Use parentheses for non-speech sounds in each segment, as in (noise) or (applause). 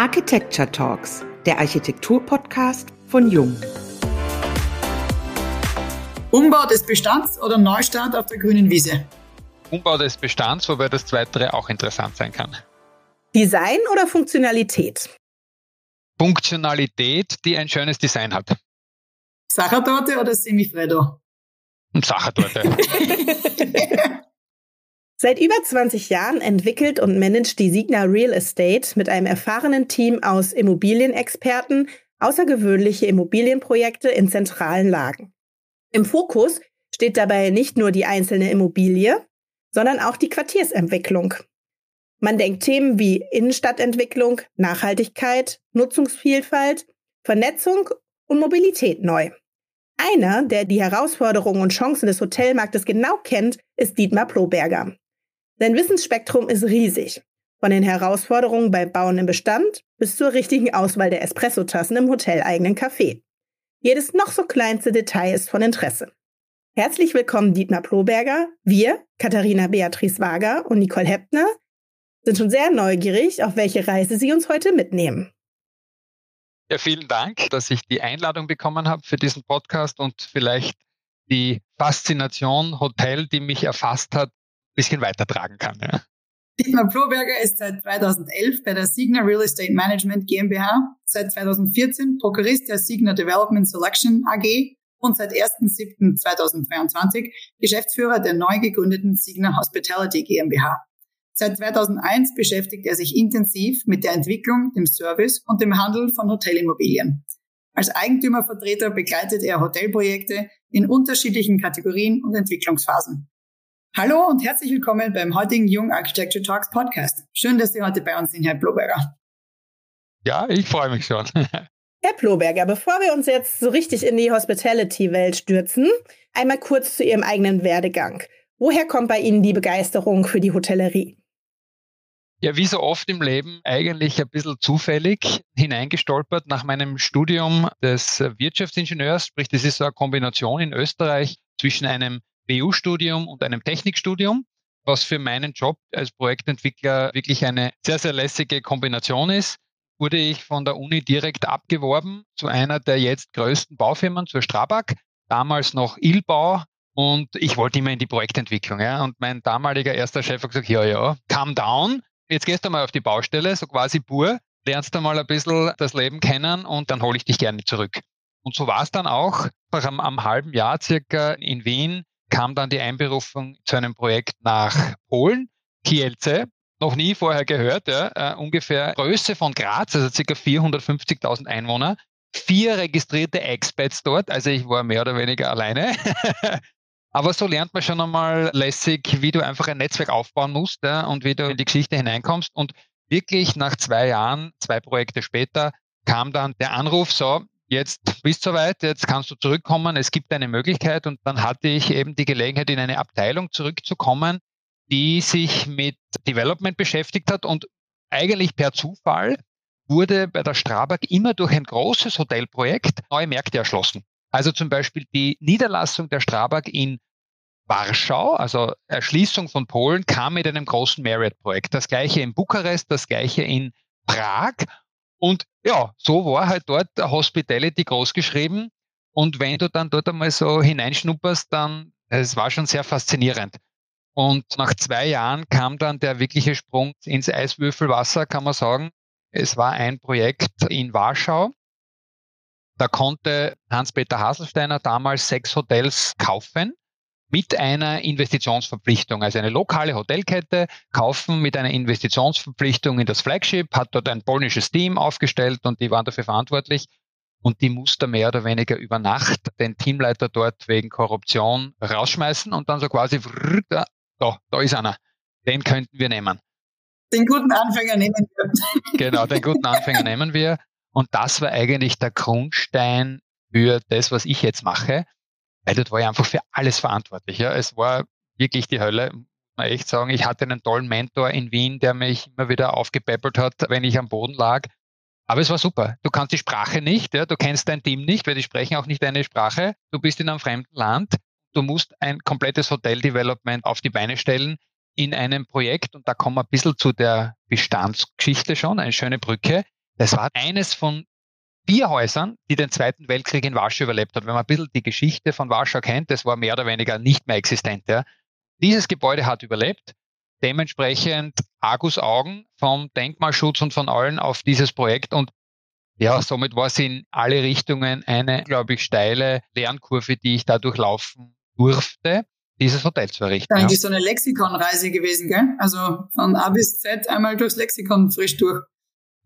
Architecture Talks, der Architektur-Podcast von Jung. Umbau des Bestands oder Neustart auf der grünen Wiese? Umbau des Bestands, wobei das Zweite auch interessant sein kann. Design oder Funktionalität? Funktionalität, die ein schönes Design hat. Sachertorte oder Semifredo? Sachertorte. (laughs) Seit über 20 Jahren entwickelt und managt die Signa Real Estate mit einem erfahrenen Team aus Immobilienexperten außergewöhnliche Immobilienprojekte in zentralen Lagen. Im Fokus steht dabei nicht nur die einzelne Immobilie, sondern auch die Quartiersentwicklung. Man denkt Themen wie Innenstadtentwicklung, Nachhaltigkeit, Nutzungsvielfalt, Vernetzung und Mobilität neu. Einer, der die Herausforderungen und Chancen des Hotelmarktes genau kennt, ist Dietmar Ploberger. Sein Wissensspektrum ist riesig. Von den Herausforderungen beim Bauen im Bestand bis zur richtigen Auswahl der Espressotassen im hoteleigenen Café. Jedes noch so kleinste Detail ist von Interesse. Herzlich willkommen, Dietmar Ploberger. Wir, Katharina Beatrice Wager und Nicole Heppner, sind schon sehr neugierig, auf welche Reise Sie uns heute mitnehmen. Ja, vielen Dank, dass ich die Einladung bekommen habe für diesen Podcast und vielleicht die Faszination Hotel, die mich erfasst hat, bisschen weitertragen kann. Ja. Dietmar Proberger ist seit 2011 bei der Signa Real Estate Management GmbH, seit 2014 Prokurist der Signa Development Selection AG und seit 1.7.2022 Geschäftsführer der neu gegründeten Signa Hospitality GmbH. Seit 2001 beschäftigt er sich intensiv mit der Entwicklung, dem Service und dem Handel von Hotelimmobilien. Als Eigentümervertreter begleitet er Hotelprojekte in unterschiedlichen Kategorien und Entwicklungsphasen. Hallo und herzlich willkommen beim heutigen Young Architecture Talks Podcast. Schön, dass Sie heute bei uns sind, Herr Bloberger. Ja, ich freue mich schon. (laughs) Herr Ploberger, bevor wir uns jetzt so richtig in die Hospitality-Welt stürzen, einmal kurz zu Ihrem eigenen Werdegang. Woher kommt bei Ihnen die Begeisterung für die Hotellerie? Ja, wie so oft im Leben eigentlich ein bisschen zufällig hineingestolpert nach meinem Studium des Wirtschaftsingenieurs. Sprich, das ist so eine Kombination in Österreich zwischen einem BU-Studium und einem Technikstudium, was für meinen Job als Projektentwickler wirklich eine sehr, sehr lässige Kombination ist, wurde ich von der Uni direkt abgeworben zu einer der jetzt größten Baufirmen, zur Strabag, damals noch Ilbau. Und ich wollte immer in die Projektentwicklung. Ja. Und mein damaliger erster Chef hat gesagt, ja, ja, calm down. Jetzt gehst du mal auf die Baustelle, so quasi pur, lernst du mal ein bisschen das Leben kennen und dann hole ich dich gerne zurück. Und so war es dann auch. Einem, einem halben Jahr circa in Wien kam dann die Einberufung zu einem Projekt nach Polen, Kielce, noch nie vorher gehört, ja, äh, ungefähr Größe von Graz, also ca. 450.000 Einwohner, vier registrierte Expats dort, also ich war mehr oder weniger alleine. (laughs) Aber so lernt man schon einmal lässig, wie du einfach ein Netzwerk aufbauen musst ja, und wie du in die Geschichte hineinkommst. Und wirklich nach zwei Jahren, zwei Projekte später, kam dann der Anruf, so, jetzt bist du soweit, jetzt kannst du zurückkommen, es gibt eine Möglichkeit und dann hatte ich eben die Gelegenheit, in eine Abteilung zurückzukommen, die sich mit Development beschäftigt hat und eigentlich per Zufall wurde bei der Strabag immer durch ein großes Hotelprojekt neue Märkte erschlossen. Also zum Beispiel die Niederlassung der Strabag in Warschau, also Erschließung von Polen, kam mit einem großen Marriott-Projekt. Das gleiche in Bukarest, das gleiche in Prag und ja, so war halt dort Hospitality groß geschrieben. Und wenn du dann dort einmal so hineinschnupperst, dann, es war schon sehr faszinierend. Und nach zwei Jahren kam dann der wirkliche Sprung ins Eiswürfelwasser, kann man sagen. Es war ein Projekt in Warschau. Da konnte Hans-Peter Haselsteiner damals sechs Hotels kaufen mit einer Investitionsverpflichtung. Also eine lokale Hotelkette kaufen mit einer Investitionsverpflichtung in das Flagship, hat dort ein polnisches Team aufgestellt und die waren dafür verantwortlich. Und die musste mehr oder weniger über Nacht den Teamleiter dort wegen Korruption rausschmeißen und dann so quasi, da, da ist einer. Den könnten wir nehmen. Den guten Anfänger nehmen wir. (laughs) (laughs) Genau, den guten Anfänger nehmen wir. Und das war eigentlich der Grundstein für das, was ich jetzt mache weil dort war ich einfach für alles verantwortlich. Ja. Es war wirklich die Hölle, muss man echt sagen. Ich hatte einen tollen Mentor in Wien, der mich immer wieder aufgepäppelt hat, wenn ich am Boden lag. Aber es war super. Du kannst die Sprache nicht, ja, du kennst dein Team nicht, weil die sprechen auch nicht deine Sprache. Du bist in einem fremden Land. Du musst ein komplettes Hotel-Development auf die Beine stellen in einem Projekt. Und da kommen wir ein bisschen zu der Bestandsgeschichte schon, eine schöne Brücke. Das war eines von vier Häusern, die den Zweiten Weltkrieg in Warschau überlebt hat. Wenn man ein bisschen die Geschichte von Warschau kennt, das war mehr oder weniger nicht mehr existent. Ja. Dieses Gebäude hat überlebt. Dementsprechend Argusaugen vom Denkmalschutz und von allen auf dieses Projekt. Und ja, somit war es in alle Richtungen eine, glaube ich, steile Lernkurve, die ich da durchlaufen durfte, dieses Hotel zu errichten. Eigentlich ja. so eine Lexikonreise gewesen, gell? Also von A bis Z einmal durchs Lexikon frisch durch.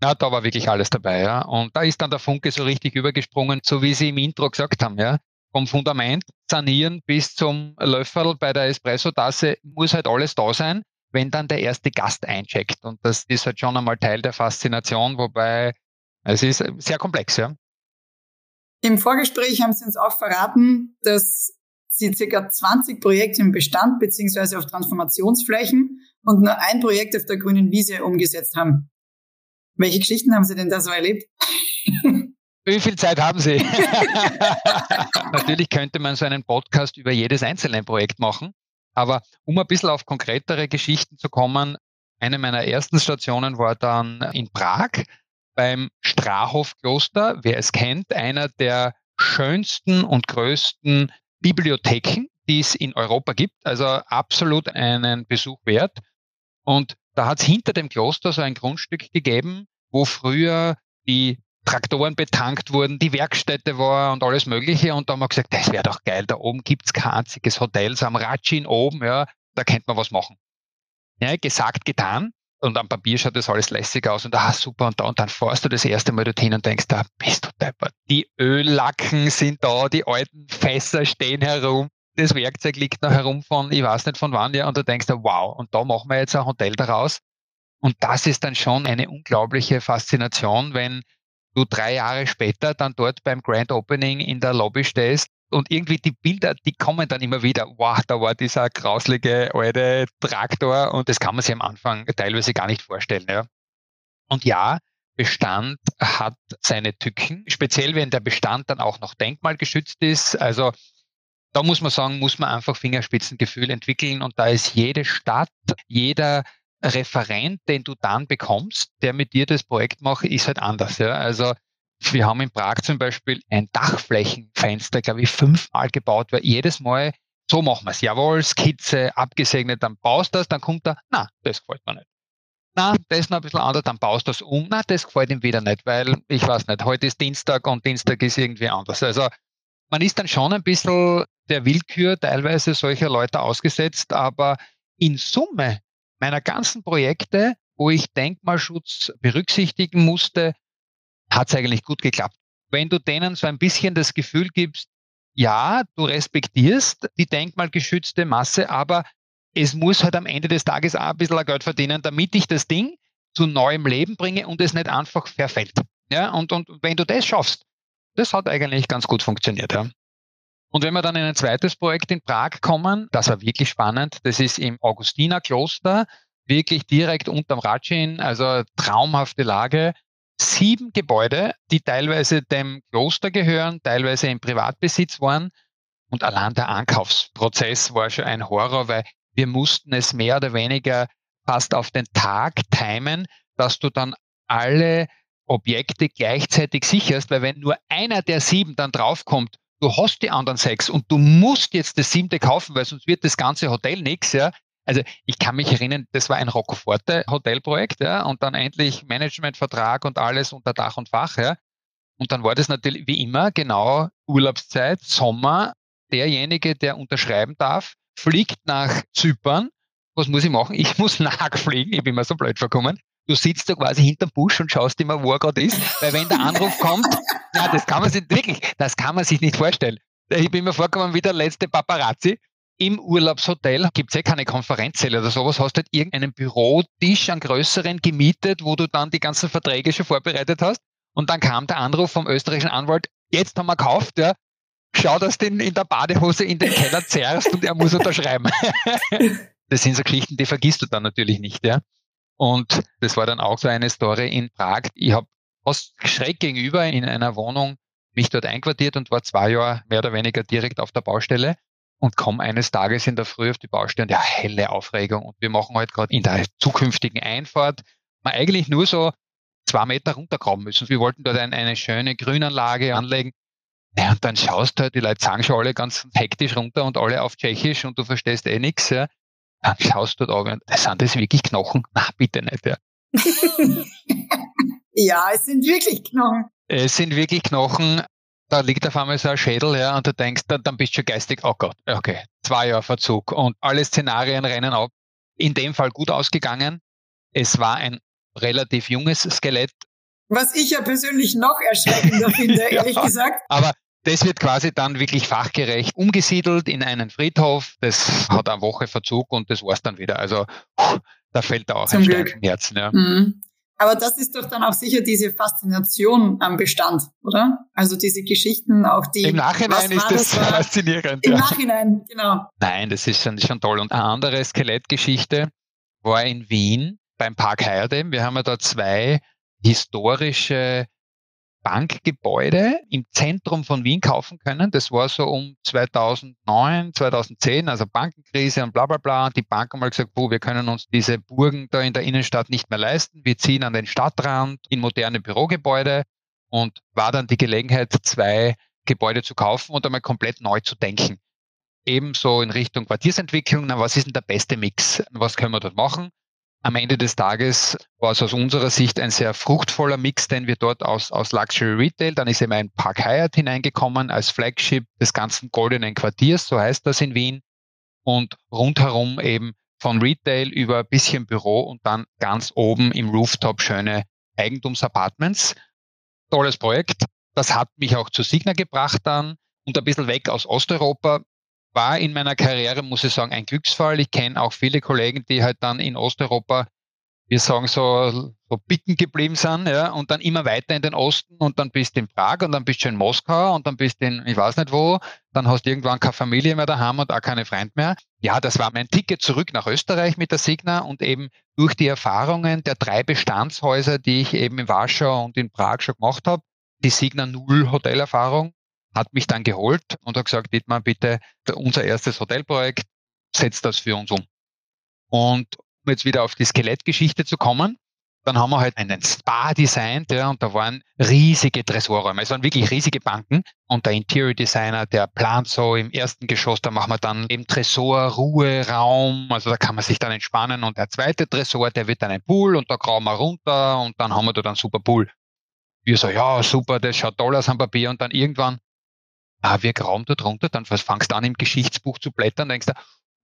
Ja, da war wirklich alles dabei, ja. Und da ist dann der Funke so richtig übergesprungen, so wie Sie im Intro gesagt haben, ja. Vom Fundament sanieren bis zum Löffel bei der Espresso-Tasse muss halt alles da sein, wenn dann der erste Gast eincheckt. Und das ist halt schon einmal Teil der Faszination, wobei es ist sehr komplex, ja. Im Vorgespräch haben Sie uns auch verraten, dass Sie circa 20 Projekte im Bestand beziehungsweise auf Transformationsflächen und nur ein Projekt auf der grünen Wiese umgesetzt haben. Welche Geschichten haben Sie denn da so erlebt? Wie viel Zeit haben Sie? (laughs) Natürlich könnte man so einen Podcast über jedes einzelne Projekt machen. Aber um ein bisschen auf konkretere Geschichten zu kommen, eine meiner ersten Stationen war dann in Prag beim Strahov-Kloster. Wer es kennt, einer der schönsten und größten Bibliotheken, die es in Europa gibt. Also absolut einen Besuch wert. Und da hat es hinter dem Kloster so ein Grundstück gegeben, wo früher die Traktoren betankt wurden, die Werkstätte war und alles Mögliche. Und da haben wir gesagt, das wäre doch geil, da oben gibt's kein einziges Hotel, so am Ratschin oben, ja, da könnte man was machen. Ja, gesagt, getan. Und am Papier schaut das alles lässig aus und ah, super. Und, da, und dann fährst du das erste Mal dorthin und denkst, da bist du deppert. Die Öllacken sind da, die alten Fässer stehen herum das Werkzeug liegt noch herum von, ich weiß nicht von wann, ja, und du denkst, wow, und da machen wir jetzt ein Hotel daraus. Und das ist dann schon eine unglaubliche Faszination, wenn du drei Jahre später dann dort beim Grand Opening in der Lobby stehst und irgendwie die Bilder, die kommen dann immer wieder. Wow, da war dieser grauslige alte Traktor und das kann man sich am Anfang teilweise gar nicht vorstellen. Ja. Und ja, Bestand hat seine Tücken, speziell wenn der Bestand dann auch noch denkmalgeschützt ist. Also da muss man sagen, muss man einfach Fingerspitzengefühl entwickeln und da ist jede Stadt, jeder Referent, den du dann bekommst, der mit dir das Projekt macht, ist halt anders. Ja? Also wir haben in Prag zum Beispiel ein Dachflächenfenster, glaube ich, fünfmal gebaut, weil jedes Mal so machen wir es. Jawohl, Skizze, abgesegnet, dann baust du das, dann kommt er, na, das gefällt mir nicht. Na, das ist noch ein bisschen anders, dann baust du das um. Na, das gefällt ihm wieder nicht, weil ich weiß nicht, heute ist Dienstag und Dienstag ist irgendwie anders. Also man ist dann schon ein bisschen der Willkür teilweise solcher Leute ausgesetzt, aber in Summe meiner ganzen Projekte, wo ich Denkmalschutz berücksichtigen musste, hat es eigentlich gut geklappt. Wenn du denen so ein bisschen das Gefühl gibst, ja, du respektierst die denkmalgeschützte Masse, aber es muss halt am Ende des Tages auch ein bisschen Geld verdienen, damit ich das Ding zu neuem Leben bringe und es nicht einfach verfällt. Ja, und, und wenn du das schaffst, das hat eigentlich ganz gut funktioniert. Ja. Und wenn wir dann in ein zweites Projekt in Prag kommen, das war wirklich spannend. Das ist im Augustinerkloster, wirklich direkt unterm Ratschin, also traumhafte Lage. Sieben Gebäude, die teilweise dem Kloster gehören, teilweise im Privatbesitz waren. Und allein der Ankaufsprozess war schon ein Horror, weil wir mussten es mehr oder weniger fast auf den Tag timen, dass du dann alle Objekte gleichzeitig sicherst, weil wenn nur einer der sieben dann draufkommt, du hast die anderen sechs und du musst jetzt das siebte kaufen, weil sonst wird das ganze Hotel nichts, ja. Also ich kann mich erinnern, das war ein Roccoforte Hotelprojekt, ja, und dann endlich Managementvertrag und alles unter Dach und Fach, ja. Und dann war das natürlich wie immer genau Urlaubszeit, Sommer. Derjenige, der unterschreiben darf, fliegt nach Zypern. Was muss ich machen? Ich muss (laughs) nachfliegen. Ich bin mir so blöd vorkommen du sitzt da quasi hinterm Busch und schaust immer, wo er gerade ist, weil wenn der Anruf kommt, ja, das kann man sich wirklich, das kann man sich nicht vorstellen. Ich bin mir vorgekommen wie der letzte Paparazzi. Im Urlaubshotel gibt es ja keine Konferenzsäle oder sowas, hast halt irgendeinen Bürotisch, einen größeren gemietet, wo du dann die ganzen Verträge schon vorbereitet hast. Und dann kam der Anruf vom österreichischen Anwalt, jetzt haben wir gekauft, ja, schau, dass du ihn in der Badehose in den Keller zerrst und er muss unterschreiben. (laughs) das sind so Geschichten, die vergisst du dann natürlich nicht, ja. Und das war dann auch so eine Story in Prag. Ich habe fast schräg gegenüber in einer Wohnung mich dort einquartiert und war zwei Jahre mehr oder weniger direkt auf der Baustelle und komme eines Tages in der Früh auf die Baustelle und ja, helle Aufregung. Und wir machen halt gerade in der zukünftigen Einfahrt mal eigentlich nur so zwei Meter runtergraben müssen. Wir wollten dort ein, eine schöne Grünanlage anlegen. Ja, und dann schaust du halt, die Leute sagen schon alle ganz hektisch runter und alle auf Tschechisch und du verstehst eh nichts. Ja. Dann schaust du da und sind das wirklich Knochen? Na, bitte nicht. Ja. (laughs) ja, es sind wirklich Knochen. Es sind wirklich Knochen. Da liegt auf einmal so ein Schädel, ja, und du denkst, dann, dann bist du geistig, oh Gott, okay, zwei Jahre Verzug und alle Szenarien rennen ab. In dem Fall gut ausgegangen. Es war ein relativ junges Skelett. Was ich ja persönlich noch erschreckender (laughs) finde, ehrlich ja, gesagt. Aber das wird quasi dann wirklich fachgerecht umgesiedelt in einen Friedhof. Das hat eine Woche Verzug und das war's dann wieder. Also da fällt da auch Zum ein Stein im Herzen. Ja. Mhm. Aber das ist doch dann auch sicher diese Faszination am Bestand, oder? Also diese Geschichten, auch die. Im Nachhinein ist das, das faszinierend. Im ja. Nachhinein, genau. Nein, das ist schon, schon toll. Und eine andere Skelettgeschichte war in Wien beim Park Heyerdem. Wir haben ja da zwei historische Bankgebäude im Zentrum von Wien kaufen können. Das war so um 2009, 2010, also Bankenkrise und bla bla bla. Die Bank haben mal gesagt, wo wir können uns diese Burgen da in der Innenstadt nicht mehr leisten. Wir ziehen an den Stadtrand in moderne Bürogebäude und war dann die Gelegenheit, zwei Gebäude zu kaufen und einmal komplett neu zu denken. Ebenso in Richtung Quartiersentwicklung. Na, was ist denn der beste Mix? Was können wir dort machen? Am Ende des Tages war es aus unserer Sicht ein sehr fruchtvoller Mix, den wir dort aus, aus Luxury Retail, dann ist eben ein Park Hyatt hineingekommen als Flagship des ganzen goldenen Quartiers, so heißt das in Wien. Und rundherum eben von Retail über ein bisschen Büro und dann ganz oben im Rooftop schöne Eigentumsapartments. Tolles Projekt. Das hat mich auch zu Signa gebracht dann und ein bisschen weg aus Osteuropa war in meiner Karriere, muss ich sagen, ein Glücksfall. Ich kenne auch viele Kollegen, die halt dann in Osteuropa, wir sagen so, so bicken geblieben sind, ja, und dann immer weiter in den Osten und dann bist du in Prag und dann bist du in Moskau und dann bist du in, ich weiß nicht wo, dann hast du irgendwann keine Familie mehr daheim und auch keine Freund mehr. Ja, das war mein Ticket zurück nach Österreich mit der Signa und eben durch die Erfahrungen der drei Bestandshäuser, die ich eben in Warschau und in Prag schon gemacht habe, die Signa Null Hotelerfahrung, hat mich dann geholt und hat gesagt, Dietmar, bitte, unser erstes Hotelprojekt, setzt das für uns um. Und um jetzt wieder auf die Skelettgeschichte zu kommen, dann haben wir halt einen Spa designt, ja, und da waren riesige Tresorräume. Es waren wirklich riesige Banken. Und der Interior Designer, der plant so im ersten Geschoss, da machen wir dann eben Tresor, Ruhe, Raum. Also da kann man sich dann entspannen. Und der zweite Tresor, der wird dann ein Pool und da grauen wir runter und dann haben wir da dann super Pool. Wir so, ja, super, das schaut toll aus am Papier. Und dann irgendwann, wir grauen da drunter, dann fangst du an im Geschichtsbuch zu blättern, denkst du,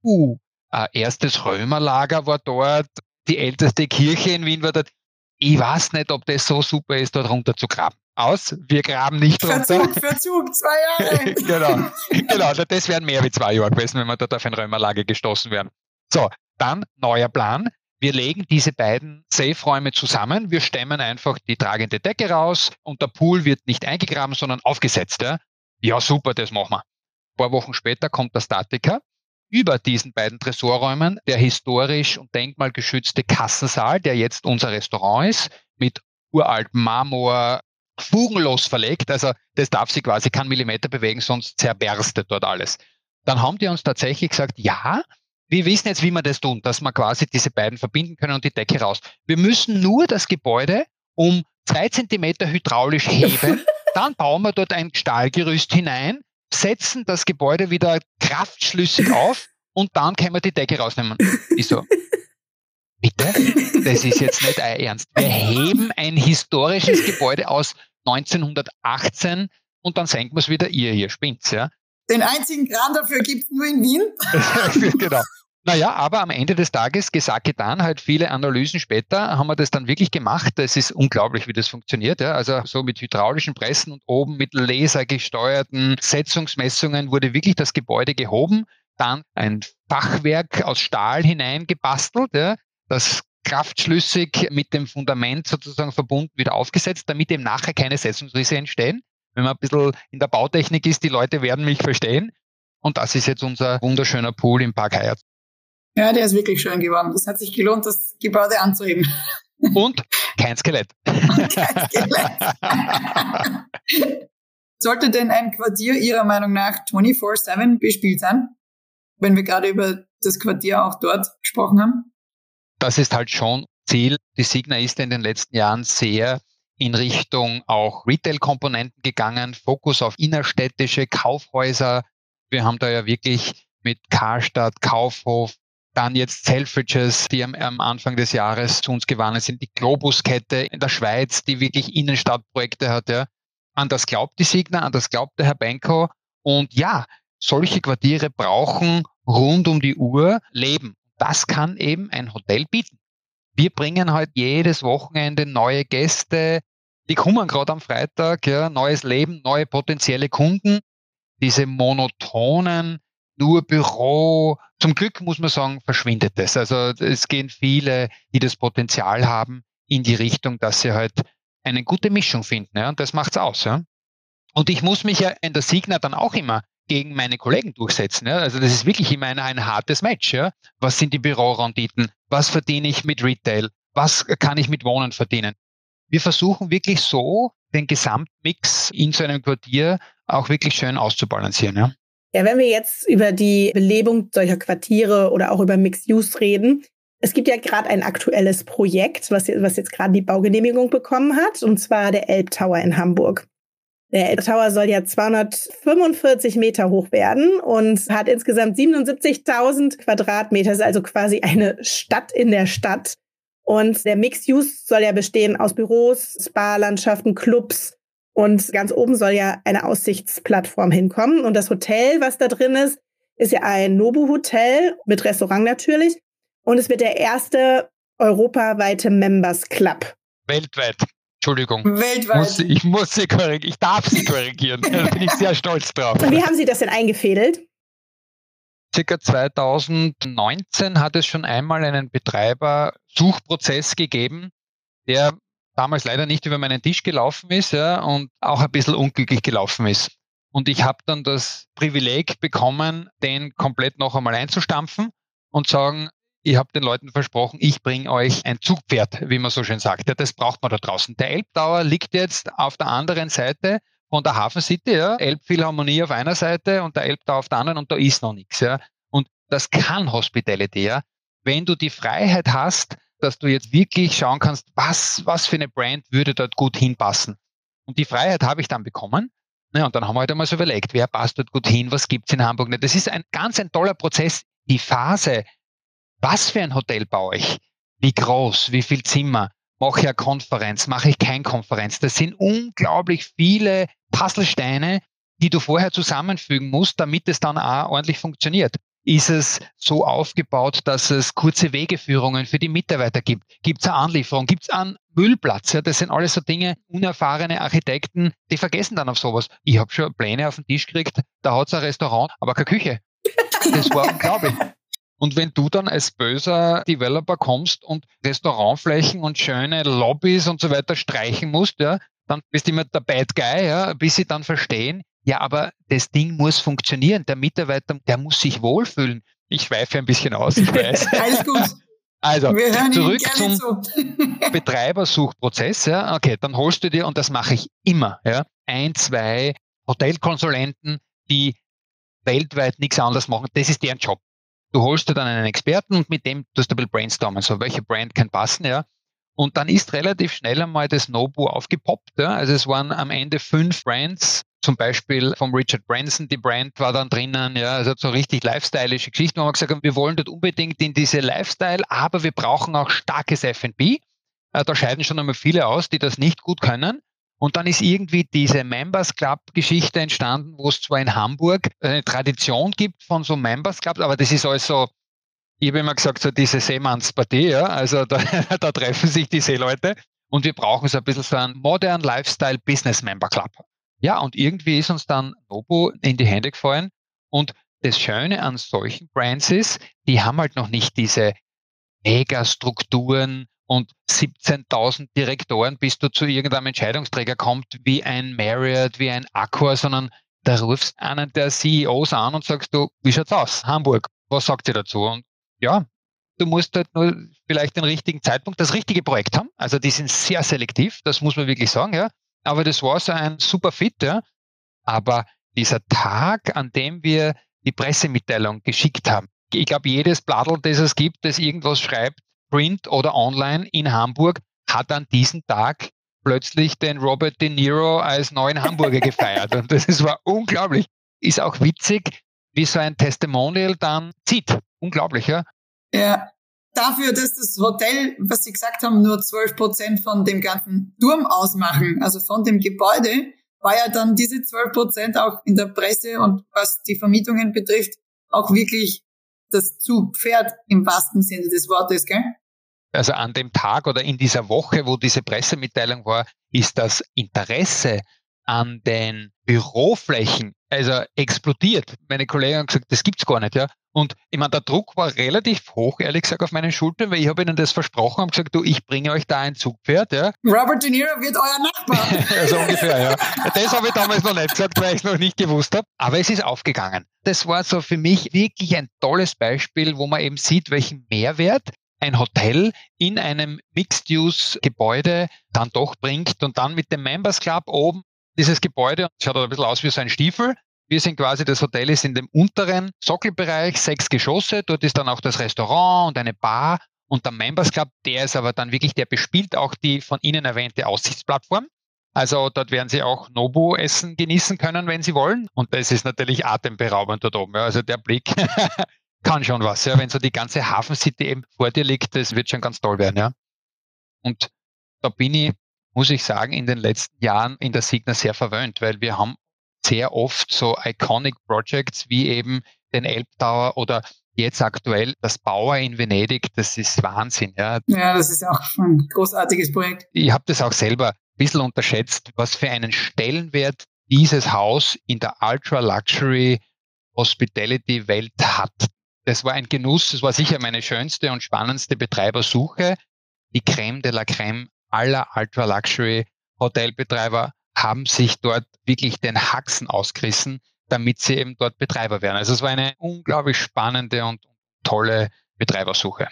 uh, äh, erstes Römerlager war dort, die älteste Kirche in Wien war dort. Ich weiß nicht, ob das so super ist, dort runter zu graben. Aus, wir graben nicht Verzug, runter. Verzug, zwei Jahre. (laughs) genau, genau, das wären mehr wie zwei Jahre gewesen, wenn wir dort auf ein Römerlager gestoßen wären. So, dann neuer Plan. Wir legen diese beiden Safe-Räume zusammen. Wir stemmen einfach die tragende Decke raus und der Pool wird nicht eingegraben, sondern aufgesetzt. Ja? Ja, super, das machen wir. Ein paar Wochen später kommt der Statiker. Über diesen beiden Tresorräumen der historisch und denkmalgeschützte Kassensaal, der jetzt unser Restaurant ist, mit uraltem Marmor, fugenlos verlegt. Also das darf sich quasi keinen Millimeter bewegen, sonst zerberstet dort alles. Dann haben die uns tatsächlich gesagt, ja, wir wissen jetzt, wie wir das tun, dass wir quasi diese beiden verbinden können und die Decke raus. Wir müssen nur das Gebäude um zwei Zentimeter hydraulisch heben (laughs) Dann bauen wir dort ein Stahlgerüst hinein, setzen das Gebäude wieder kraftschlüssig auf und dann können wir die Decke rausnehmen. Ich so, bitte? Das ist jetzt nicht Ernst. Wir heben ein historisches Gebäude aus 1918 und dann senken wir es wieder. Ihr hier spinnt's, ja? Den einzigen Kran dafür gibt es nur in Wien. (laughs) genau. Naja, aber am Ende des Tages, gesagt, getan, halt viele Analysen später, haben wir das dann wirklich gemacht. Es ist unglaublich, wie das funktioniert. Ja. Also so mit hydraulischen Pressen und oben mit lasergesteuerten Setzungsmessungen wurde wirklich das Gebäude gehoben, dann ein Fachwerk aus Stahl hineingebastelt, ja, das kraftschlüssig mit dem Fundament sozusagen verbunden wieder aufgesetzt, damit eben nachher keine Setzungsrisse entstehen. Wenn man ein bisschen in der Bautechnik ist, die Leute werden mich verstehen. Und das ist jetzt unser wunderschöner Pool im Park Hyatt. Ja, der ist wirklich schön geworden. Das hat sich gelohnt, das Gebäude anzuheben. Und kein Skelett. (laughs) Und kein Skelett. Sollte denn ein Quartier Ihrer Meinung nach 24-7 bespielt sein? Wenn wir gerade über das Quartier auch dort gesprochen haben? Das ist halt schon Ziel. Die Signa ist in den letzten Jahren sehr in Richtung auch Retail-Komponenten gegangen, Fokus auf innerstädtische Kaufhäuser. Wir haben da ja wirklich mit Karstadt, Kaufhof, dann jetzt Selfridges, die am, am, Anfang des Jahres zu uns gewandert sind, die Globus-Kette in der Schweiz, die wirklich Innenstadtprojekte hat. Ja. An das glaubt die Signa, an das glaubt der Herr Benko. Und ja, solche Quartiere brauchen rund um die Uhr Leben. Das kann eben ein Hotel bieten. Wir bringen halt jedes Wochenende neue Gäste. Die kommen gerade am Freitag, ja, neues Leben, neue potenzielle Kunden. Diese monotonen, nur Büro. Zum Glück muss man sagen, verschwindet es. Also es gehen viele, die das Potenzial haben, in die Richtung, dass sie halt eine gute Mischung finden. Ja, und das macht's aus. Ja. Und ich muss mich ja in der Signa dann auch immer gegen meine Kollegen durchsetzen. Ja. Also das ist wirklich immer ein, ein hartes Match. Ja. Was sind die Bürorenditen? Was verdiene ich mit Retail? Was kann ich mit Wohnen verdienen? Wir versuchen wirklich so den Gesamtmix in so einem Quartier auch wirklich schön auszubalancieren. Ja. Ja, wenn wir jetzt über die Belebung solcher Quartiere oder auch über Mixed Use reden, es gibt ja gerade ein aktuelles Projekt, was, was jetzt gerade die Baugenehmigung bekommen hat, und zwar der Elbtower in Hamburg. Der Elbtower soll ja 245 Meter hoch werden und hat insgesamt 77.000 Quadratmeter, ist also quasi eine Stadt in der Stadt. Und der Mixed Use soll ja bestehen aus Büros, Spa-Landschaften, Clubs, und ganz oben soll ja eine Aussichtsplattform hinkommen. Und das Hotel, was da drin ist, ist ja ein Nobu-Hotel mit Restaurant natürlich. Und es wird der erste europaweite Members Club. Weltweit. Entschuldigung. Weltweit. Muss, ich muss Sie korrigieren. Ich darf Sie korrigieren. Da bin ich sehr stolz drauf. Und wie haben Sie das denn eingefädelt? Circa 2019 hat es schon einmal einen Betreiber-Suchprozess gegeben, der damals leider nicht über meinen Tisch gelaufen ist ja, und auch ein bisschen unglücklich gelaufen ist. Und ich habe dann das Privileg bekommen, den komplett noch einmal einzustampfen und sagen, ich habe den Leuten versprochen, ich bringe euch ein Zugpferd, wie man so schön sagt. Ja, das braucht man da draußen. Der Elbtower liegt jetzt auf der anderen Seite von der Hafen City, ja. Elbphilharmonie auf einer Seite und der Elbtower auf der anderen und da ist noch nichts. Ja. Und das kann Hospitality, ja. Wenn du die Freiheit hast, dass du jetzt wirklich schauen kannst, was, was für eine Brand würde dort gut hinpassen. Und die Freiheit habe ich dann bekommen. Ja, und dann haben wir halt einmal so überlegt, wer passt dort gut hin, was gibt's in Hamburg nicht. Das ist ein ganz ein toller Prozess. Die Phase, was für ein Hotel baue ich? Wie groß? Wie viel Zimmer? Mache ich eine Konferenz? Mache ich keine Konferenz? Das sind unglaublich viele Puzzlesteine, die du vorher zusammenfügen musst, damit es dann auch ordentlich funktioniert. Ist es so aufgebaut, dass es kurze Wegeführungen für die Mitarbeiter gibt? Gibt es eine Anlieferung? Gibt es einen Müllplatz? Ja, das sind alles so Dinge, unerfahrene Architekten, die vergessen dann auf sowas. Ich habe schon Pläne auf den Tisch gekriegt, da hat es ein Restaurant, aber keine Küche. Das war unglaublich. Und wenn du dann als böser Developer kommst und Restaurantflächen und schöne Lobbys und so weiter streichen musst, ja, dann bist du immer der Bad Guy, ja, bis sie dann verstehen, ja, aber das Ding muss funktionieren. Der Mitarbeiter, der muss sich wohlfühlen. Ich schweife ein bisschen aus, ich weiß. (laughs) Alles gut. Also, zurück zum zu. (laughs) Betreibersuchprozess. Ja. Okay, dann holst du dir, und das mache ich immer, ja, ein, zwei Hotelkonsulenten, die weltweit nichts anderes machen. Das ist deren Job. Du holst dir dann einen Experten und mit dem tust du ein bisschen brainstormen. So, welche Brand kann passen, ja. Und dann ist relativ schnell einmal das Nobu aufgepoppt. Ja. Also es waren am Ende fünf Brands, zum Beispiel vom Richard Branson, die Brand war dann drinnen, ja, also so richtig lifestyleische Geschichten, wo wir gesagt haben, wir wollen dort unbedingt in diese Lifestyle, aber wir brauchen auch starkes F&B. Äh, da scheiden schon einmal viele aus, die das nicht gut können. Und dann ist irgendwie diese Members Club Geschichte entstanden, wo es zwar in Hamburg eine Tradition gibt von so Members Clubs, aber das ist also, ich habe immer gesagt, so diese Seemannspartie, ja, also da, (laughs) da treffen sich die Seeleute und wir brauchen so ein bisschen so einen Modern Lifestyle Business Member Club. Ja, und irgendwie ist uns dann Nobu in die Hände gefallen. Und das Schöne an solchen Brands ist, die haben halt noch nicht diese Megastrukturen und 17.000 Direktoren, bis du zu irgendeinem Entscheidungsträger kommt, wie ein Marriott, wie ein Accor, sondern da rufst einen der CEOs an und sagst du, wie schaut's aus? Hamburg, was sagt ihr dazu? Und ja, du musst halt nur vielleicht den richtigen Zeitpunkt, das richtige Projekt haben. Also die sind sehr selektiv, das muss man wirklich sagen, ja. Aber das war so ein super Fit, ja. Aber dieser Tag, an dem wir die Pressemitteilung geschickt haben, ich glaube, jedes Bladel, das es gibt, das irgendwas schreibt, Print oder online in Hamburg, hat an diesem Tag plötzlich den Robert De Niro als neuen Hamburger gefeiert. Und das war unglaublich. Ist auch witzig, wie so ein Testimonial dann zieht. Unglaublich, ja? Ja. Dafür, dass das Hotel, was Sie gesagt haben, nur 12 Prozent von dem ganzen Turm ausmachen, also von dem Gebäude, war ja dann diese 12 Prozent auch in der Presse und was die Vermietungen betrifft, auch wirklich das Zugpferd im wahrsten Sinne des Wortes, gell? Also an dem Tag oder in dieser Woche, wo diese Pressemitteilung war, ist das Interesse an den Büroflächen also explodiert. Meine Kollegen haben gesagt, das gibt's gar nicht, ja. Und ich meine, der Druck war relativ hoch, ehrlich gesagt, auf meinen Schultern, weil ich habe ihnen das versprochen, habe gesagt, du, ich bringe euch da ein Zugpferd, ja. Robert De Niro wird euer Nachbar. (laughs) also ungefähr, ja. Das habe ich damals noch nicht gesagt, weil ich es noch nicht gewusst habe. Aber es ist aufgegangen. Das war so für mich wirklich ein tolles Beispiel, wo man eben sieht, welchen Mehrwert ein Hotel in einem Mixed-Use-Gebäude dann doch bringt und dann mit dem Members Club oben dieses Gebäude schaut ein bisschen aus wie so ein Stiefel. Wir sind quasi, das Hotel ist in dem unteren Sockelbereich, sechs Geschosse. Dort ist dann auch das Restaurant und eine Bar. Und der Members Club, der ist aber dann wirklich, der bespielt auch die von Ihnen erwähnte Aussichtsplattform. Also dort werden Sie auch Nobu-Essen genießen können, wenn Sie wollen. Und das ist natürlich atemberaubend dort oben. Also der Blick (laughs) kann schon was. Ja. Wenn so die ganze Hafencity eben vor dir liegt, das wird schon ganz toll werden. Ja. Und da bin ich muss ich sagen, in den letzten Jahren in der Signa sehr verwöhnt, weil wir haben sehr oft so iconic Projects wie eben den Elbtower oder jetzt aktuell das Bauer in Venedig. Das ist Wahnsinn. Ja, ja das ist auch ein großartiges Projekt. Ich habe das auch selber ein bisschen unterschätzt, was für einen Stellenwert dieses Haus in der Ultra Luxury Hospitality Welt hat. Das war ein Genuss. Das war sicher meine schönste und spannendste Betreibersuche. Die Creme de la Creme aller Ultra-Luxury-Hotelbetreiber haben sich dort wirklich den Haxen ausgerissen, damit sie eben dort Betreiber werden. Also es war eine unglaublich spannende und tolle Betreibersuche.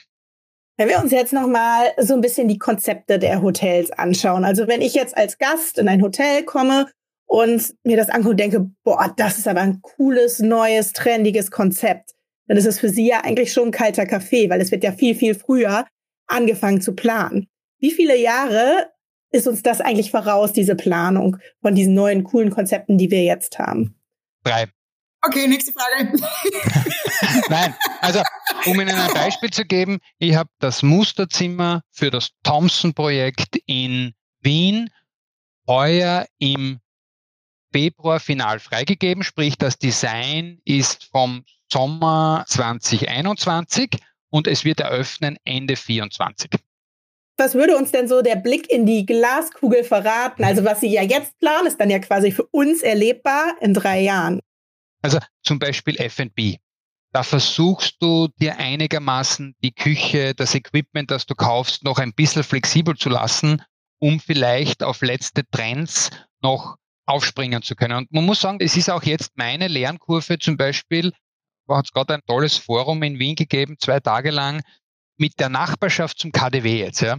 Wenn wir uns jetzt nochmal so ein bisschen die Konzepte der Hotels anschauen. Also wenn ich jetzt als Gast in ein Hotel komme und mir das angucke und denke, boah, das ist aber ein cooles, neues, trendiges Konzept, dann ist es für Sie ja eigentlich schon ein kalter Kaffee, weil es wird ja viel, viel früher angefangen zu planen. Wie viele Jahre ist uns das eigentlich voraus, diese Planung von diesen neuen coolen Konzepten, die wir jetzt haben? Drei. Okay, nächste Frage. (laughs) Nein, also um Ihnen ein Beispiel zu geben, ich habe das Musterzimmer für das Thompson-Projekt in Wien heuer im Februar final freigegeben, sprich das Design ist vom Sommer 2021 und es wird eröffnen Ende 2024. Was würde uns denn so der Blick in die Glaskugel verraten? Also was Sie ja jetzt planen, ist dann ja quasi für uns erlebbar in drei Jahren. Also zum Beispiel F&B. Da versuchst du dir einigermaßen die Küche, das Equipment, das du kaufst, noch ein bisschen flexibel zu lassen, um vielleicht auf letzte Trends noch aufspringen zu können. Und man muss sagen, es ist auch jetzt meine Lernkurve zum Beispiel, hat es gerade ein tolles Forum in Wien gegeben, zwei Tage lang, mit der Nachbarschaft zum KDW jetzt, ja.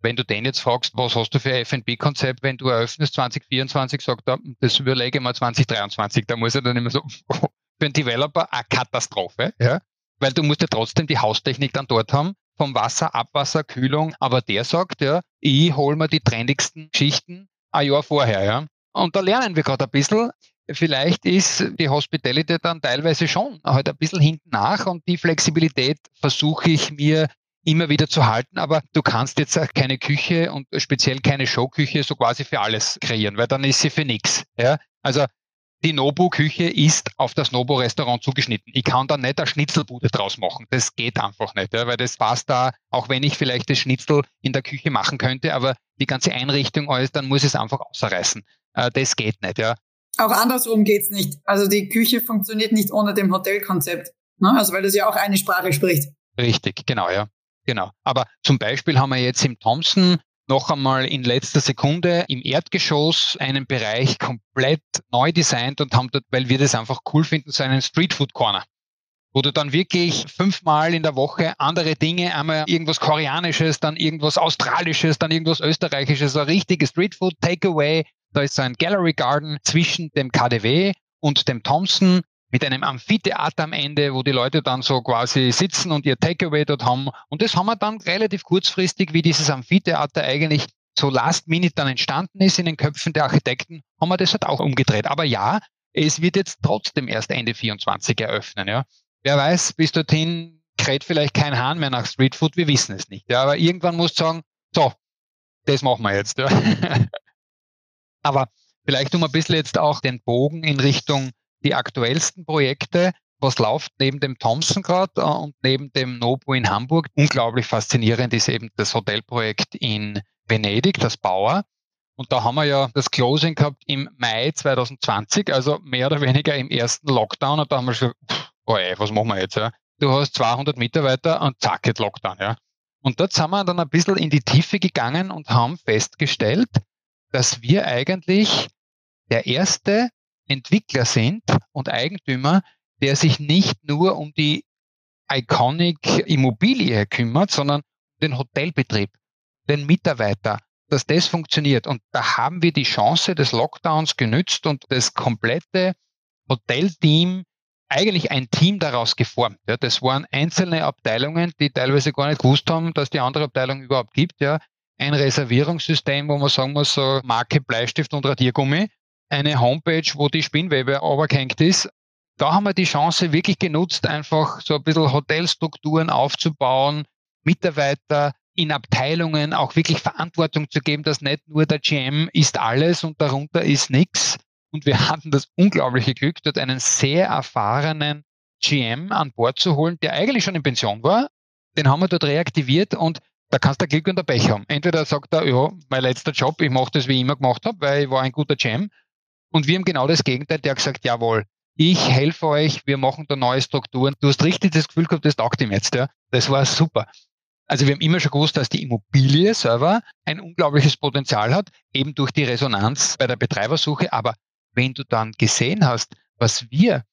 Wenn du den jetzt fragst, was hast du für ein F&B-Konzept, wenn du eröffnest 2024, sagt er, das überlege mal 2023. Da muss er dann immer so, (laughs) für einen Developer eine Katastrophe, ja. Weil du musst ja trotzdem die Haustechnik dann dort haben, vom Wasser, Abwasser, Kühlung. Aber der sagt, ja, ich hole mir die trendigsten Schichten ein Jahr vorher, ja. Und da lernen wir gerade ein bisschen. Vielleicht ist die Hospitality dann teilweise schon halt ein bisschen hinten nach und die Flexibilität versuche ich mir immer wieder zu halten, aber du kannst jetzt keine Küche und speziell keine Showküche so quasi für alles kreieren, weil dann ist sie für nichts. Ja? Also die Nobu-Küche ist auf das Nobu-Restaurant zugeschnitten. Ich kann da nicht eine Schnitzelbude draus machen. Das geht einfach nicht, ja, weil das passt da, auch wenn ich vielleicht das Schnitzel in der Küche machen könnte, aber die ganze Einrichtung alles, dann muss ich es einfach ausreißen. Äh, das geht nicht, ja. Auch andersrum geht's nicht. Also die Küche funktioniert nicht ohne dem Hotelkonzept. Ne? Also weil das ja auch eine Sprache spricht. Richtig, genau, ja. Genau. Aber zum Beispiel haben wir jetzt im Thompson noch einmal in letzter Sekunde im Erdgeschoss einen Bereich komplett neu designt und haben dort, weil wir das einfach cool finden, so einen Streetfood Corner. Wo du dann wirklich fünfmal in der Woche andere Dinge, einmal irgendwas Koreanisches, dann irgendwas Australisches, dann irgendwas Österreichisches, so ein richtiges Streetfood Takeaway. Da ist so ein Gallery Garden zwischen dem KDW und dem Thompson mit einem Amphitheater am Ende, wo die Leute dann so quasi sitzen und ihr Takeaway dort haben. Und das haben wir dann relativ kurzfristig, wie dieses Amphitheater eigentlich so last minute dann entstanden ist in den Köpfen der Architekten, haben wir das halt auch umgedreht. Aber ja, es wird jetzt trotzdem erst Ende 24 eröffnen, ja. Wer weiß, bis dorthin kräht vielleicht kein Hahn mehr nach Streetfood, wir wissen es nicht. Ja, aber irgendwann muss sagen, so, das machen wir jetzt. Ja. (laughs) aber vielleicht um ein bisschen jetzt auch den Bogen in Richtung die aktuellsten Projekte, was läuft neben dem Thompson gerade äh, und neben dem Nobu in Hamburg. Unglaublich faszinierend ist eben das Hotelprojekt in Venedig, das Bauer. Und da haben wir ja das Closing gehabt im Mai 2020, also mehr oder weniger im ersten Lockdown. Und da haben wir schon, oh ey, was machen wir jetzt? Ja? Du hast 200 Mitarbeiter und zack, geht Lockdown. Ja? Und dort sind wir dann ein bisschen in die Tiefe gegangen und haben festgestellt, dass wir eigentlich der erste Entwickler sind und Eigentümer, der sich nicht nur um die Iconic Immobilie kümmert, sondern den Hotelbetrieb, den Mitarbeiter, dass das funktioniert. Und da haben wir die Chance des Lockdowns genützt und das komplette Hotelteam, eigentlich ein Team daraus geformt. Ja, das waren einzelne Abteilungen, die teilweise gar nicht gewusst haben, dass die andere Abteilung überhaupt gibt. Ja, ein Reservierungssystem, wo man sagen muss, so Marke Bleistift und Radiergummi, eine Homepage, wo die Spinnwebe übergehängt ist. Da haben wir die Chance wirklich genutzt, einfach so ein bisschen Hotelstrukturen aufzubauen, Mitarbeiter in Abteilungen auch wirklich Verantwortung zu geben, dass nicht nur der GM ist alles und darunter ist nichts. Und wir (laughs) hatten das unglaubliche Glück, dort einen sehr erfahrenen GM an Bord zu holen, der eigentlich schon in Pension war. Den haben wir dort reaktiviert und da kannst du Glück und der Pech haben. Entweder sagt er, ja, mein letzter Job, ich mache das, wie ich immer gemacht habe, weil ich war ein guter GM. Und wir haben genau das Gegenteil. Der hat gesagt, jawohl, ich helfe euch, wir machen da neue Strukturen. Du hast richtig das Gefühl gehabt, das taugt ihm jetzt. Ja. Das war super. Also wir haben immer schon gewusst, dass die Immobilie selber ein unglaubliches Potenzial hat, eben durch die Resonanz bei der Betreibersuche. Aber wenn du dann gesehen hast, was wir,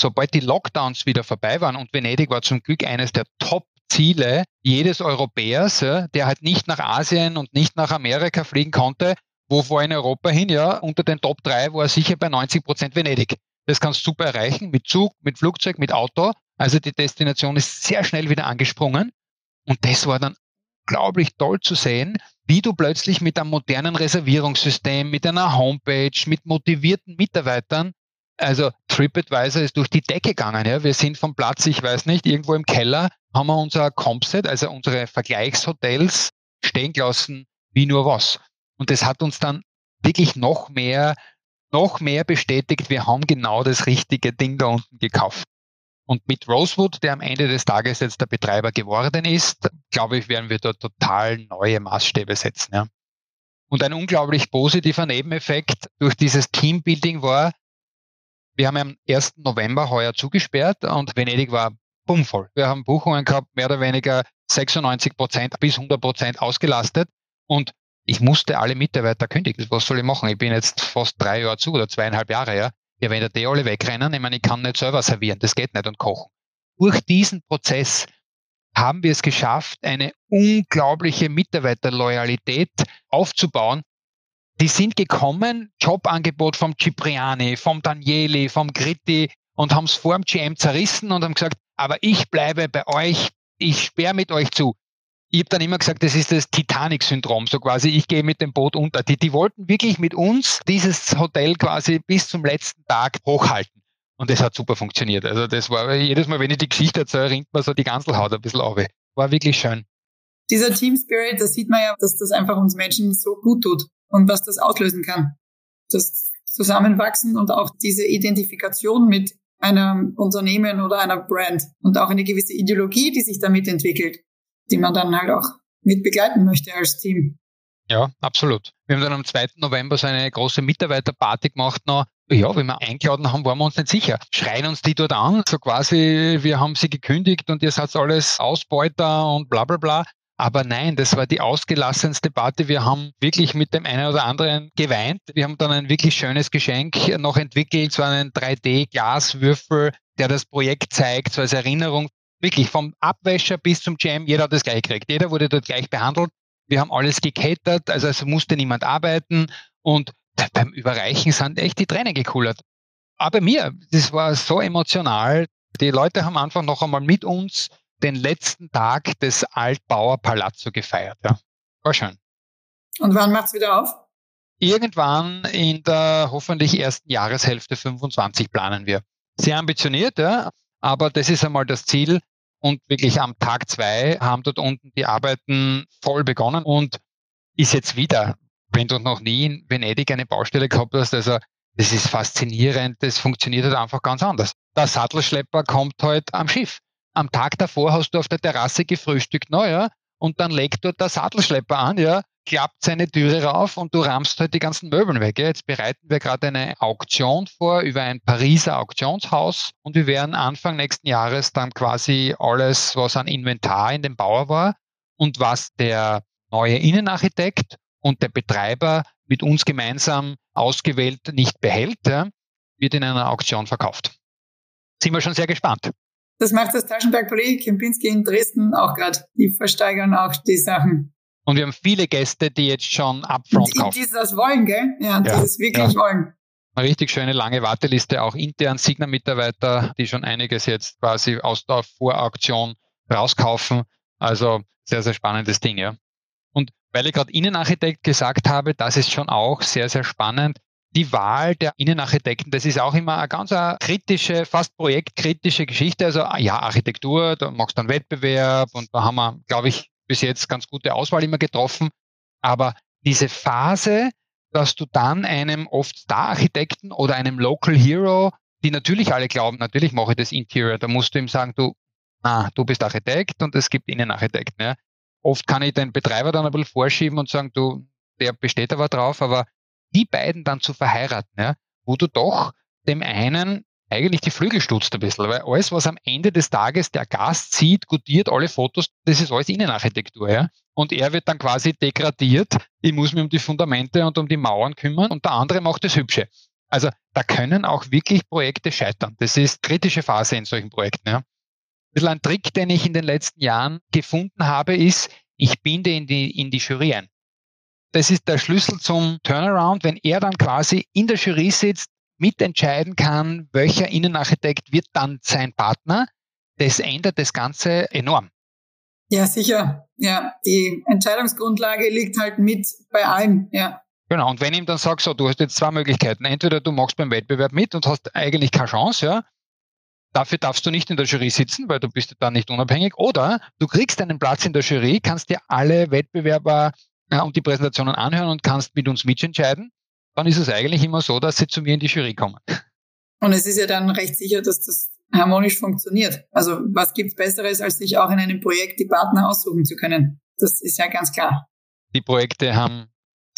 sobald die Lockdowns wieder vorbei waren, und Venedig war zum Glück eines der Top-Ziele jedes Europäers, der halt nicht nach Asien und nicht nach Amerika fliegen konnte, wo vor in Europa hin, ja, unter den Top 3 war er sicher bei 90 Prozent Venedig. Das kannst du super erreichen mit Zug, mit Flugzeug, mit Auto. Also die Destination ist sehr schnell wieder angesprungen. Und das war dann unglaublich toll zu sehen, wie du plötzlich mit einem modernen Reservierungssystem, mit einer Homepage, mit motivierten Mitarbeitern, also TripAdvisor ist durch die Decke gegangen. Ja. Wir sind vom Platz, ich weiß nicht, irgendwo im Keller, haben wir unser Compset, also unsere Vergleichshotels stehen gelassen wie nur was. Und das hat uns dann wirklich noch mehr, noch mehr bestätigt, wir haben genau das richtige Ding da unten gekauft. Und mit Rosewood, der am Ende des Tages jetzt der Betreiber geworden ist, glaube ich, werden wir da total neue Maßstäbe setzen. Ja. Und ein unglaublich positiver Nebeneffekt durch dieses Teambuilding war, wir haben am 1. November heuer zugesperrt und Venedig war bummvoll. Wir haben Buchungen gehabt, mehr oder weniger 96 Prozent bis 100 Prozent ausgelastet. Und ich musste alle Mitarbeiter kündigen. Was soll ich machen? Ich bin jetzt fast drei Jahre zu oder zweieinhalb Jahre, ja. Ja, wenn die alle wegrennen, ich meine, ich kann nicht selber servieren, das geht nicht und kochen. Durch diesen Prozess haben wir es geschafft, eine unglaubliche Mitarbeiterloyalität aufzubauen. Die sind gekommen, Jobangebot vom Cipriani, vom Danieli, vom Gritti und haben es vor dem GM zerrissen und haben gesagt, aber ich bleibe bei euch, ich sperre mit euch zu ich habe dann immer gesagt, das ist das Titanic-Syndrom, so quasi, ich gehe mit dem Boot unter. Die, die wollten wirklich mit uns dieses Hotel quasi bis zum letzten Tag hochhalten. Und das hat super funktioniert. Also das war jedes Mal, wenn ich die Geschichte erzähle, ringt man so die Ganzelhaut ein bisschen auf. War wirklich schön. Dieser Team Spirit, da sieht man ja, dass das einfach uns Menschen so gut tut und was das auslösen kann. Das Zusammenwachsen und auch diese Identifikation mit einem Unternehmen oder einer Brand und auch eine gewisse Ideologie, die sich damit entwickelt die man dann halt auch mit begleiten möchte als Team. Ja, absolut. Wir haben dann am 2. November so eine große Mitarbeiterparty gemacht noch. Ja, wenn wir eingeladen haben, waren wir uns nicht sicher. Schreien uns die dort an, so quasi, wir haben sie gekündigt und ihr seid alles Ausbeuter und bla bla bla. Aber nein, das war die ausgelassenste Party. Wir haben wirklich mit dem einen oder anderen geweint. Wir haben dann ein wirklich schönes Geschenk noch entwickelt, so einen 3D-Glaswürfel, der das Projekt zeigt, so als Erinnerung Wirklich vom Abwäscher bis zum Jam, jeder hat das gleich gekriegt. Jeder wurde dort gleich behandelt. Wir haben alles gekettet, also es musste niemand arbeiten und beim Überreichen sind echt die Tränen gekullert. Aber mir, das war so emotional. Die Leute haben einfach noch einmal mit uns den letzten Tag des Altbauer Palazzo gefeiert. Ja. War schön. Und wann macht's wieder auf? Irgendwann in der hoffentlich ersten Jahreshälfte 25 planen wir. Sehr ambitioniert, ja, aber das ist einmal das Ziel. Und wirklich am Tag zwei haben dort unten die Arbeiten voll begonnen und ist jetzt wieder, wenn du noch nie in Venedig eine Baustelle gehabt hast, also das ist faszinierend, das funktioniert halt einfach ganz anders. Der Sattelschlepper kommt halt am Schiff. Am Tag davor hast du auf der Terrasse gefrühstückt, naja, und dann legt dort der Sattelschlepper an, ja, klappt seine Türe rauf und du rammst halt die ganzen Möbeln weg. Jetzt bereiten wir gerade eine Auktion vor über ein Pariser Auktionshaus und wir werden Anfang nächsten Jahres dann quasi alles, was an Inventar in dem Bauer war und was der neue Innenarchitekt und der Betreiber mit uns gemeinsam ausgewählt nicht behält, wird in einer Auktion verkauft. Sind wir schon sehr gespannt. Das macht das Taschenberg Palais Kempinski in Dresden auch gerade. Die versteigern auch die Sachen. Und wir haben viele Gäste, die jetzt schon upfront kaufen. Die, die das wollen, gell? Ja, die ja, das wirklich ja. wollen. Eine richtig schöne lange Warteliste, auch intern Signa-Mitarbeiter, die schon einiges jetzt quasi aus der Vorauktion rauskaufen. Also sehr, sehr spannendes Ding, ja. Und weil ich gerade Innenarchitekt gesagt habe, das ist schon auch sehr, sehr spannend. Die Wahl der Innenarchitekten, das ist auch immer eine ganz eine kritische, fast projektkritische Geschichte. Also ja, Architektur, da machst du einen Wettbewerb und da haben wir, glaube ich, bis jetzt ganz gute Auswahl immer getroffen. Aber diese Phase, dass du dann einem oft Star-Architekten oder einem Local Hero, die natürlich alle glauben, natürlich mache ich das Interior, da musst du ihm sagen, du, na, du bist Architekt und es gibt Innenarchitekten. Ja. Oft kann ich den Betreiber dann ein bisschen vorschieben und sagen, du, der besteht aber drauf, aber die beiden dann zu verheiraten, ja, wo du doch dem einen eigentlich die Flügel stutzt ein bisschen, weil alles, was am Ende des Tages der Gast sieht, gutiert alle Fotos, das ist alles Innenarchitektur, ja. Und er wird dann quasi degradiert. Ich muss mich um die Fundamente und um die Mauern kümmern und der andere macht das Hübsche. Also da können auch wirklich Projekte scheitern. Das ist kritische Phase in solchen Projekten, ja. Ein Trick, den ich in den letzten Jahren gefunden habe, ist, ich binde in die, in die Jury ein. Das ist der Schlüssel zum Turnaround, wenn er dann quasi in der Jury sitzt, mitentscheiden kann, welcher Innenarchitekt wird dann sein Partner, das ändert das Ganze enorm. Ja, sicher. Ja, die Entscheidungsgrundlage liegt halt mit bei allen, ja. Genau, und wenn ich ihm dann sage, so, du hast jetzt zwei Möglichkeiten. Entweder du machst beim Wettbewerb mit und hast eigentlich keine Chance, ja. Dafür darfst du nicht in der Jury sitzen, weil du bist dann nicht unabhängig. Oder du kriegst einen Platz in der Jury, kannst dir alle Wettbewerber äh, und die Präsentationen anhören und kannst mit uns mitentscheiden dann ist es eigentlich immer so, dass sie zu mir in die Jury kommen. Und es ist ja dann recht sicher, dass das harmonisch funktioniert. Also was gibt's Besseres, als sich auch in einem Projekt die Partner aussuchen zu können? Das ist ja ganz klar. Die Projekte haben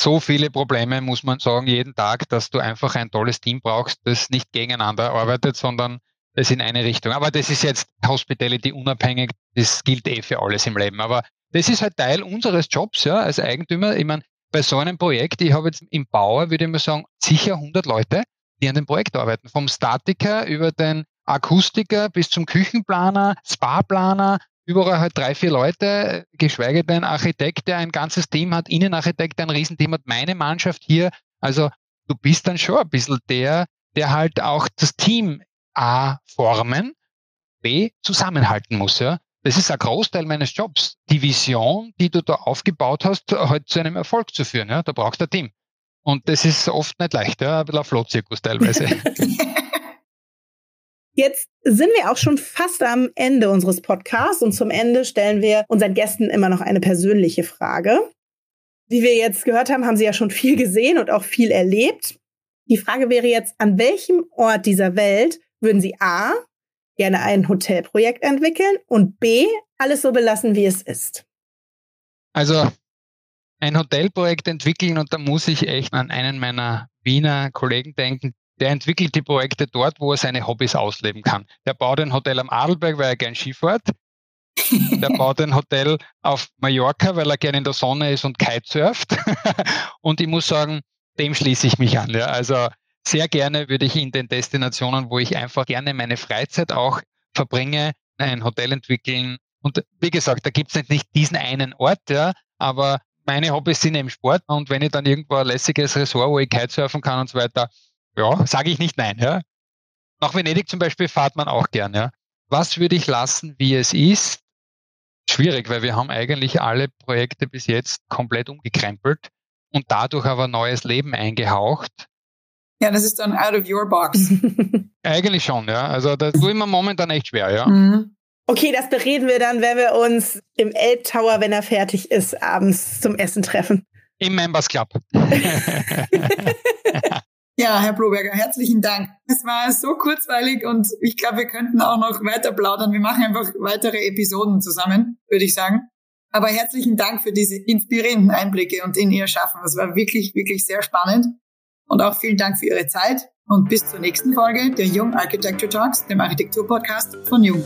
so viele Probleme, muss man sagen, jeden Tag, dass du einfach ein tolles Team brauchst, das nicht gegeneinander arbeitet, sondern es in eine Richtung. Aber das ist jetzt Hospitality unabhängig, das gilt eh für alles im Leben. Aber das ist halt Teil unseres Jobs, ja, als Eigentümer. Ich meine, bei so einem Projekt, ich habe jetzt im Bauer, würde ich mal sagen, sicher 100 Leute, die an dem Projekt arbeiten. Vom Statiker über den Akustiker bis zum Küchenplaner, Spa-Planer, überall halt drei, vier Leute, geschweige denn Architekt, der ein ganzes Team hat, Innenarchitekt, ein Riesenteam hat, meine Mannschaft hier. Also du bist dann schon ein bisschen der, der halt auch das Team A formen, B zusammenhalten muss. Ja? Das ist ein Großteil meines Jobs. Die Vision, die du da aufgebaut hast, halt zu einem Erfolg zu führen. Ja? Da brauchst du ein Team. Und das ist oft nicht leicht, ja? ein bisschen ein Flohzirkus teilweise. (laughs) (laughs) Jetzt sind wir auch schon fast am Ende unseres Podcasts und zum Ende stellen wir unseren Gästen immer noch eine persönliche Frage. Wie wir jetzt gehört haben, haben sie ja schon viel gesehen und auch viel erlebt. Die Frage wäre jetzt, an welchem Ort dieser Welt würden Sie A, gerne ein Hotelprojekt entwickeln und B, alles so belassen, wie es ist? Also ein Hotelprojekt entwickeln und da muss ich echt an einen meiner Wiener Kollegen denken. Der entwickelt die Projekte dort, wo er seine Hobbys ausleben kann. Der baut ein Hotel am Adelberg, weil er gern Skifahrt. Der (laughs) baut ein Hotel auf Mallorca, weil er gerne in der Sonne ist und Kitesurft. (laughs) und ich muss sagen, dem schließe ich mich an. Ja. Also sehr gerne würde ich in den Destinationen, wo ich einfach gerne meine Freizeit auch verbringe, ein Hotel entwickeln. Und wie gesagt, da gibt es nicht diesen einen Ort, ja, aber meine Hobbys sind eben Sport und wenn ich dann irgendwo ein lässiges Ressort, wo ich Kitesurfen kann und so weiter, ja, sage ich nicht nein, ja. Nach Venedig zum Beispiel fahrt man auch gern, ja. Was würde ich lassen, wie es ist? Schwierig, weil wir haben eigentlich alle Projekte bis jetzt komplett umgekrempelt und dadurch aber neues Leben eingehaucht. Ja, das ist dann out of your box. (laughs) eigentlich schon, ja. Also das tue ich mir momentan echt schwer, ja. Mhm. Okay, das bereden wir dann, wenn wir uns im Elbtower, wenn er fertig ist, abends zum Essen treffen. Im Members Club. (laughs) ja, Herr Bloberger, herzlichen Dank. Es war so kurzweilig und ich glaube, wir könnten auch noch weiter plaudern. Wir machen einfach weitere Episoden zusammen, würde ich sagen. Aber herzlichen Dank für diese inspirierenden Einblicke und in Ihr Schaffen. Das war wirklich, wirklich sehr spannend. Und auch vielen Dank für Ihre Zeit und bis zur nächsten Folge der Jung Architecture Talks, dem Architektur-Podcast von Jung.